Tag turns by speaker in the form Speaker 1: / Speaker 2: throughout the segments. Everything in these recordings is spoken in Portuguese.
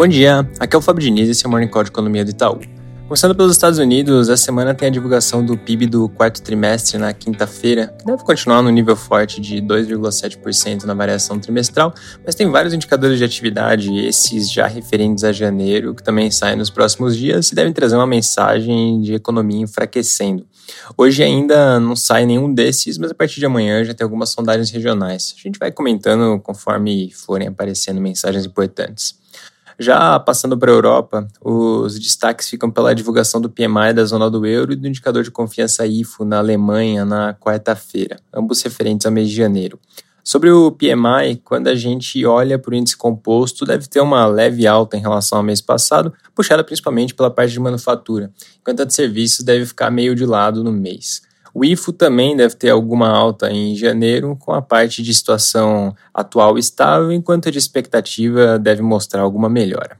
Speaker 1: Bom dia, aqui é o Fábio Diniz e esse é o Morning Call de Economia do Itaú. Começando pelos Estados Unidos, essa semana tem a divulgação do PIB do quarto trimestre na quinta-feira, que deve continuar no nível forte de 2,7% na variação trimestral, mas tem vários indicadores de atividade, esses já referentes a janeiro, que também saem nos próximos dias e devem trazer uma mensagem de economia enfraquecendo. Hoje ainda não sai nenhum desses, mas a partir de amanhã já tem algumas sondagens regionais. A gente vai comentando conforme forem aparecendo mensagens importantes. Já passando para a Europa, os destaques ficam pela divulgação do PMI da zona do euro e do indicador de confiança IFO na Alemanha na quarta-feira, ambos referentes ao mês de janeiro. Sobre o PMI, quando a gente olha para o índice composto, deve ter uma leve alta em relação ao mês passado, puxada principalmente pela parte de manufatura, enquanto a de serviços deve ficar meio de lado no mês. O IFO também deve ter alguma alta em janeiro, com a parte de situação atual estável, enquanto a de expectativa deve mostrar alguma melhora.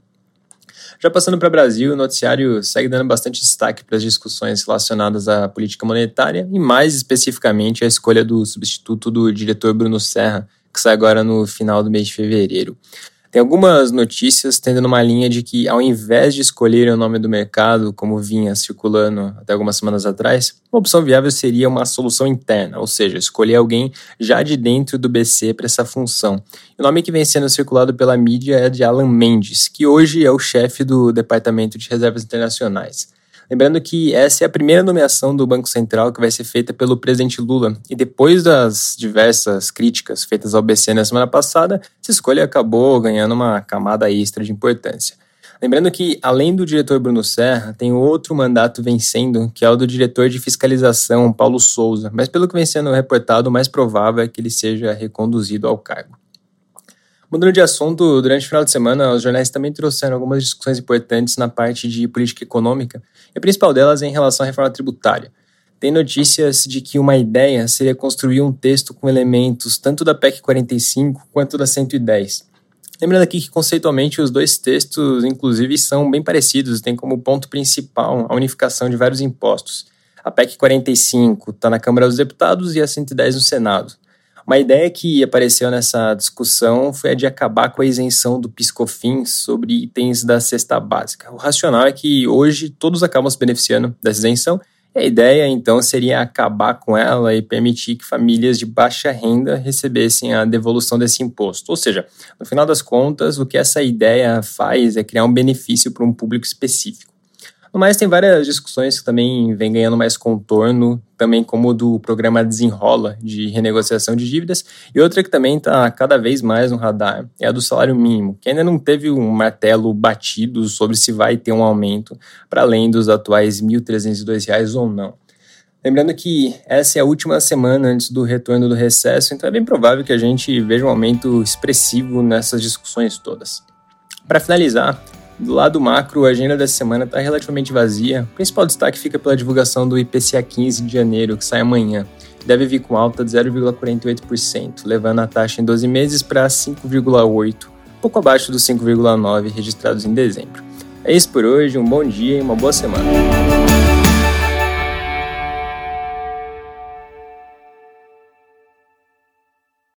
Speaker 1: Já passando para o Brasil, o noticiário segue dando bastante destaque para as discussões relacionadas à política monetária e, mais especificamente, a escolha do substituto do diretor Bruno Serra, que sai agora no final do mês de fevereiro. Tem algumas notícias tendo uma linha de que, ao invés de escolher o nome do mercado, como vinha circulando até algumas semanas atrás, uma opção viável seria uma solução interna, ou seja, escolher alguém já de dentro do BC para essa função. O nome que vem sendo circulado pela mídia é de Alan Mendes, que hoje é o chefe do Departamento de Reservas Internacionais. Lembrando que essa é a primeira nomeação do Banco Central que vai ser feita pelo presidente Lula. E depois das diversas críticas feitas ao BC na semana passada, essa escolha acabou ganhando uma camada extra de importância. Lembrando que, além do diretor Bruno Serra, tem outro mandato vencendo, que é o do diretor de fiscalização, Paulo Souza. Mas, pelo que vem sendo reportado, o mais provável é que ele seja reconduzido ao cargo. Mudando de assunto, durante o final de semana, os jornais também trouxeram algumas discussões importantes na parte de política econômica, e a principal delas é em relação à reforma tributária. Tem notícias de que uma ideia seria construir um texto com elementos tanto da PEC 45 quanto da 110. Lembrando aqui que conceitualmente os dois textos, inclusive, são bem parecidos, tem como ponto principal a unificação de vários impostos. A PEC 45 está na Câmara dos Deputados e a 110 no Senado. Uma ideia que apareceu nessa discussão foi a de acabar com a isenção do PiscoFins sobre itens da cesta básica. O racional é que hoje todos acabam se beneficiando dessa isenção e a ideia, então, seria acabar com ela e permitir que famílias de baixa renda recebessem a devolução desse imposto. Ou seja, no final das contas, o que essa ideia faz é criar um benefício para um público específico. No mais, tem várias discussões que também vêm ganhando mais contorno, também como do programa Desenrola, de renegociação de dívidas, e outra que também está cada vez mais no radar é a do salário mínimo, que ainda não teve um martelo batido sobre se vai ter um aumento para além dos atuais R$ 1.302 ou não. Lembrando que essa é a última semana antes do retorno do recesso, então é bem provável que a gente veja um aumento expressivo nessas discussões todas. Para finalizar, do lado macro, a agenda dessa semana está relativamente vazia. O principal destaque fica pela divulgação do IPCA 15 de janeiro, que sai amanhã. Deve vir com alta de 0,48%, levando a taxa em 12 meses para 5,8%, pouco abaixo dos 5,9% registrados em dezembro. É isso por hoje, um bom dia e uma boa semana.